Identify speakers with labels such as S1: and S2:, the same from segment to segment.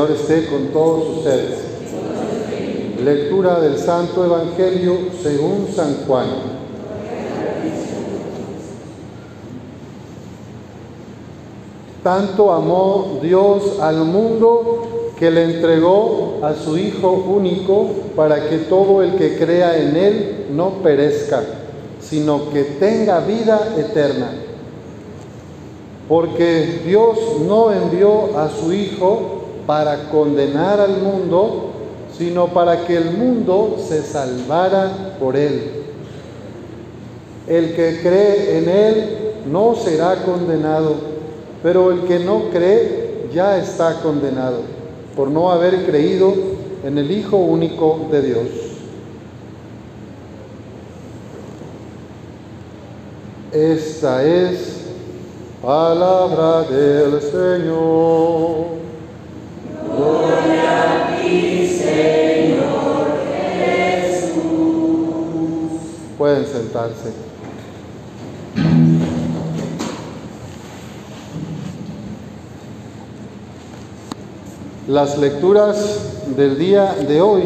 S1: Señor esté con todos ustedes. Lectura del Santo Evangelio según San Juan. Tanto amó Dios al mundo que le entregó a su Hijo único para que todo el que crea en Él no perezca, sino que tenga vida eterna. Porque Dios no envió a su Hijo para condenar al mundo, sino para que el mundo se salvara por Él. El que cree en Él no será condenado, pero el que no cree ya está condenado por no haber creído en el Hijo único de Dios. Esta es palabra del Señor. Pueden sentarse. Las lecturas del día de hoy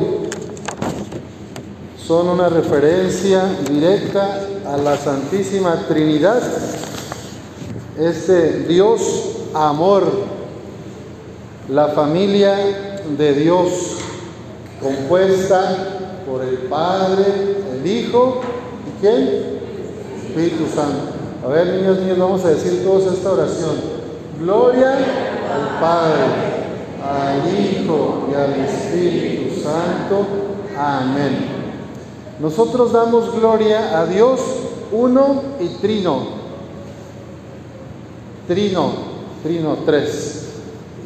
S1: son una referencia directa a la Santísima Trinidad, este Dios amor, la familia de Dios compuesta por el Padre, el Hijo quién? Espíritu Santo. A ver, niños, niños, vamos a decir todos esta oración. Gloria al Padre al Hijo y al Espíritu Santo. Amén. Nosotros damos gloria a Dios uno y trino. Trino, trino, tres.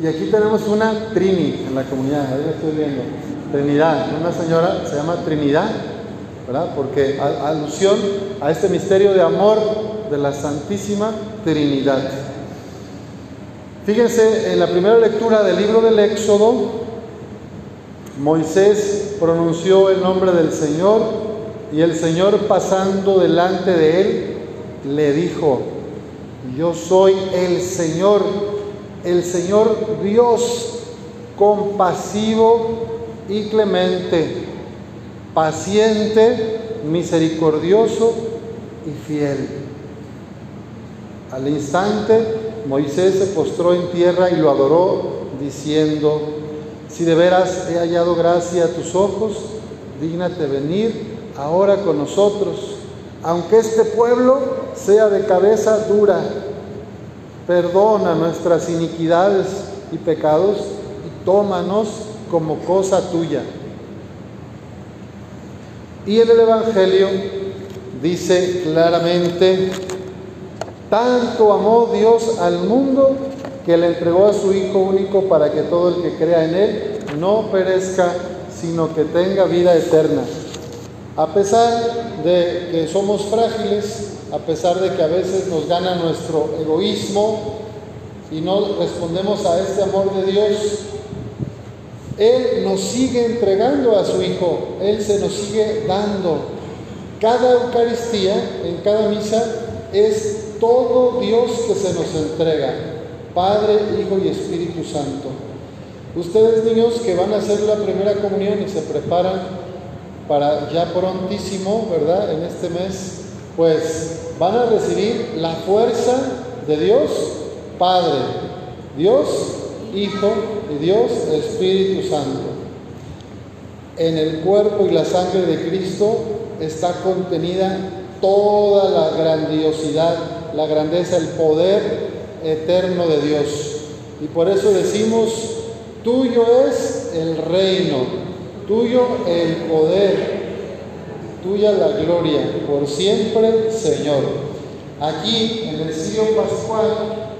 S1: Y aquí tenemos una Trini en la comunidad, ahí estoy viendo. Trinidad, una señora se llama Trinidad, Porque alusión a este misterio de amor de la Santísima Trinidad. Fíjense, en la primera lectura del libro del Éxodo, Moisés pronunció el nombre del Señor y el Señor pasando delante de él le dijo, yo soy el Señor, el Señor Dios compasivo y clemente, paciente, misericordioso y fiel. Al instante Moisés se postró en tierra y lo adoró, diciendo, si de veras he hallado gracia a tus ojos, dígnate venir ahora con nosotros, aunque este pueblo sea de cabeza dura. Perdona nuestras iniquidades y pecados y tómanos como cosa tuya. Y en el Evangelio dice claramente, tanto amó Dios al mundo que le entregó a su Hijo único para que todo el que crea en Él no perezca, sino que tenga vida eterna. A pesar de que somos frágiles, a pesar de que a veces nos gana nuestro egoísmo y no respondemos a este amor de Dios, Él nos sigue entregando a su Hijo, Él se nos sigue dando. Cada Eucaristía, en cada misa, es todo Dios que se nos entrega, Padre, Hijo y Espíritu Santo. Ustedes niños que van a hacer la primera comunión y se preparan para ya prontísimo, ¿verdad? En este mes, pues van a recibir la fuerza de Dios, Padre, Dios, Hijo y Dios, Espíritu Santo. En el cuerpo y la sangre de Cristo está contenida toda la grandiosidad la grandeza, el poder eterno de Dios. Y por eso decimos, tuyo es el reino, tuyo el poder, tuya la gloria, por siempre, Señor. Aquí, en el siglo pascual,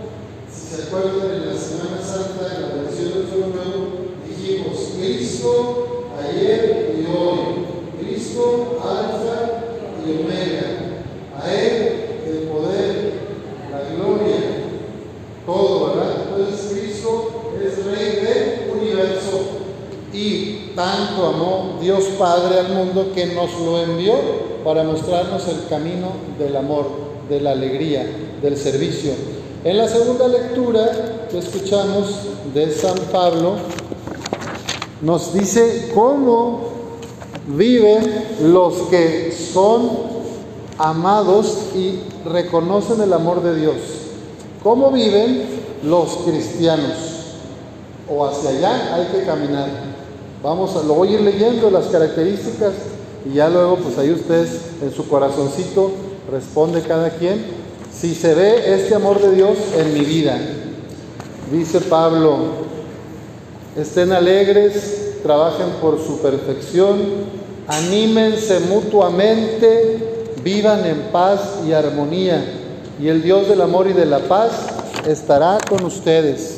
S1: si se acuerdan, en la Semana Santa, en la versión del Nuevo, dijimos, Cristo ayer y hoy, Cristo alfa y omega. A Él el poder, la gloria, todo, ¿verdad? Entonces Cristo es Rey del universo tanto amó Dios Padre al mundo que nos lo envió para mostrarnos el camino del amor, de la alegría, del servicio. En la segunda lectura que escuchamos de San Pablo, nos dice cómo viven los que son amados y reconocen el amor de Dios. ¿Cómo viven los cristianos? O hacia allá hay que caminar. Vamos a, lo voy a ir leyendo las características y ya luego pues ahí ustedes en su corazoncito responde cada quien si se ve este amor de Dios en mi vida. Dice Pablo, estén alegres, trabajen por su perfección, anímense mutuamente, vivan en paz y armonía, y el Dios del amor y de la paz estará con ustedes.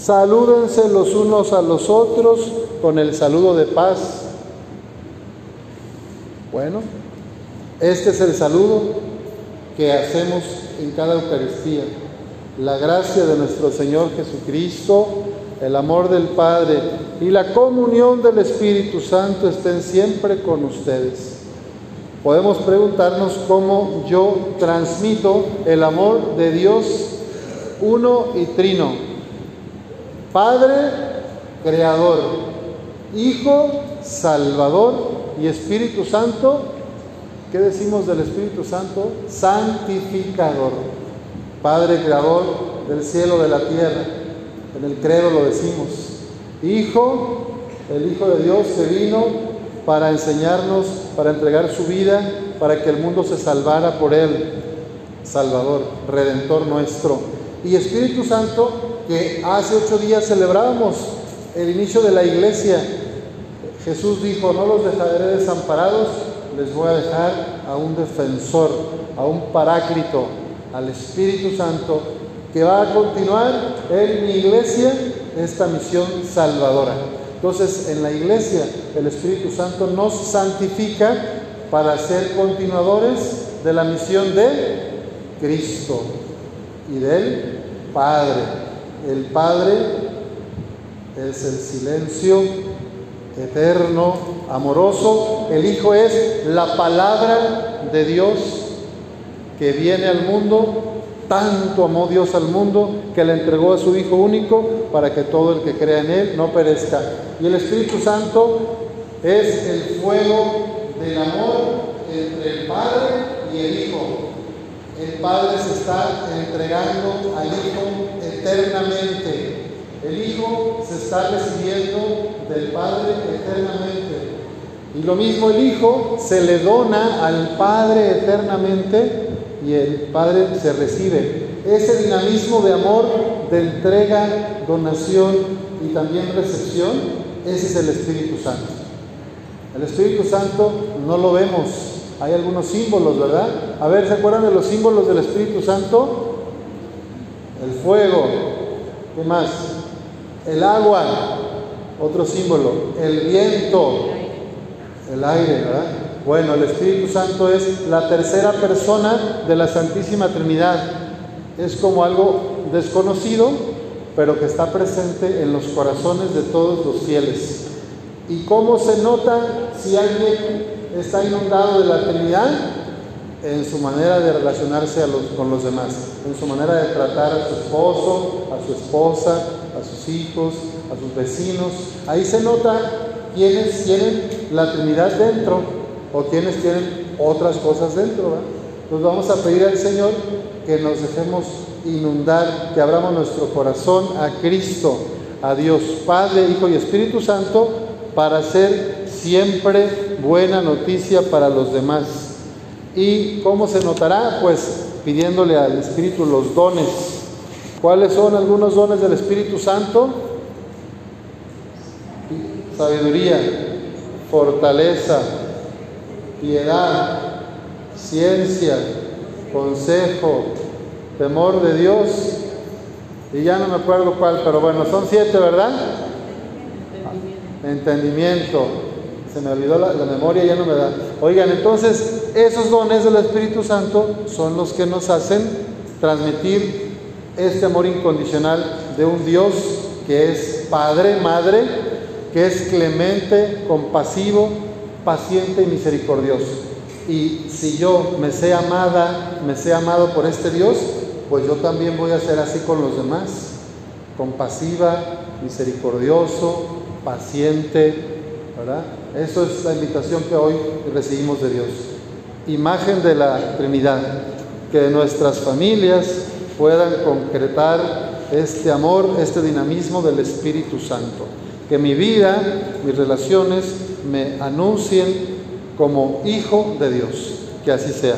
S1: Salúdense los unos a los otros con el saludo de paz. Bueno, este es el saludo que hacemos en cada Eucaristía. La gracia de nuestro Señor Jesucristo, el amor del Padre y la comunión del Espíritu Santo estén siempre con ustedes. Podemos preguntarnos cómo yo transmito el amor de Dios uno y trino. Padre, creador. Hijo, salvador. Y Espíritu Santo, ¿qué decimos del Espíritu Santo? Santificador. Padre, creador del cielo, de la tierra. En el credo lo decimos. Hijo, el Hijo de Dios que vino para enseñarnos, para entregar su vida, para que el mundo se salvara por Él. Salvador, Redentor nuestro. Y Espíritu Santo, que hace ocho días celebrábamos el inicio de la iglesia. Jesús dijo, no los dejaré desamparados, les voy a dejar a un defensor, a un paráclito, al Espíritu Santo, que va a continuar en mi iglesia esta misión salvadora. Entonces, en la iglesia, el Espíritu Santo nos santifica para ser continuadores de la misión de Cristo y del Padre. El Padre es el silencio eterno, amoroso. El Hijo es la palabra de Dios que viene al mundo. Tanto amó Dios al mundo que le entregó a su Hijo único para que todo el que crea en Él no perezca. Y el Espíritu Santo es el fuego del amor entre el Padre y el Hijo. El Padre se está entregando al Hijo eternamente. El Hijo se está recibiendo del Padre eternamente. Y lo mismo el Hijo se le dona al Padre eternamente y el Padre se recibe. Ese dinamismo de amor, de entrega, donación y también recepción, ese es el Espíritu Santo. El Espíritu Santo no lo vemos, hay algunos símbolos, ¿verdad? A ver, ¿se acuerdan de los símbolos del Espíritu Santo? El fuego, ¿qué más? El agua, otro símbolo, el viento, el aire, ¿verdad? Bueno, el Espíritu Santo es la tercera persona de la Santísima Trinidad. Es como algo desconocido, pero que está presente en los corazones de todos los fieles. ¿Y cómo se nota si alguien está inundado de la Trinidad? En su manera de relacionarse con los demás, en su manera de tratar a su esposo, a su esposa, a sus hijos, a sus vecinos. Ahí se nota quienes tienen la Trinidad dentro o quienes tienen otras cosas dentro. ¿verdad? Vamos a pedir al Señor que nos dejemos inundar, que abramos nuestro corazón a Cristo, a Dios Padre, Hijo y Espíritu Santo, para ser siempre buena noticia para los demás. ¿Y cómo se notará? Pues pidiéndole al Espíritu los dones. ¿Cuáles son algunos dones del Espíritu Santo? Sabiduría, fortaleza, piedad, ciencia, consejo, temor de Dios, y ya no me acuerdo cuál, pero bueno, son siete, ¿verdad? Entendimiento. Se me olvidó la, la, memoria, ya no me da. Oigan, entonces esos dones del Espíritu Santo son los que nos hacen transmitir este amor incondicional de un Dios que es Padre, Madre, que es clemente, compasivo, paciente y misericordioso. Y si yo me sé amada, me sé amado por este Dios, pues yo también voy a ser así con los demás, compasiva, misericordioso, paciente, ¿verdad? Eso es la invitación que hoy recibimos de Dios. Imagen de la Trinidad, que nuestras familias puedan concretar este amor, este dinamismo del Espíritu Santo. Que mi vida, mis relaciones me anuncien como hijo de Dios. Que así sea.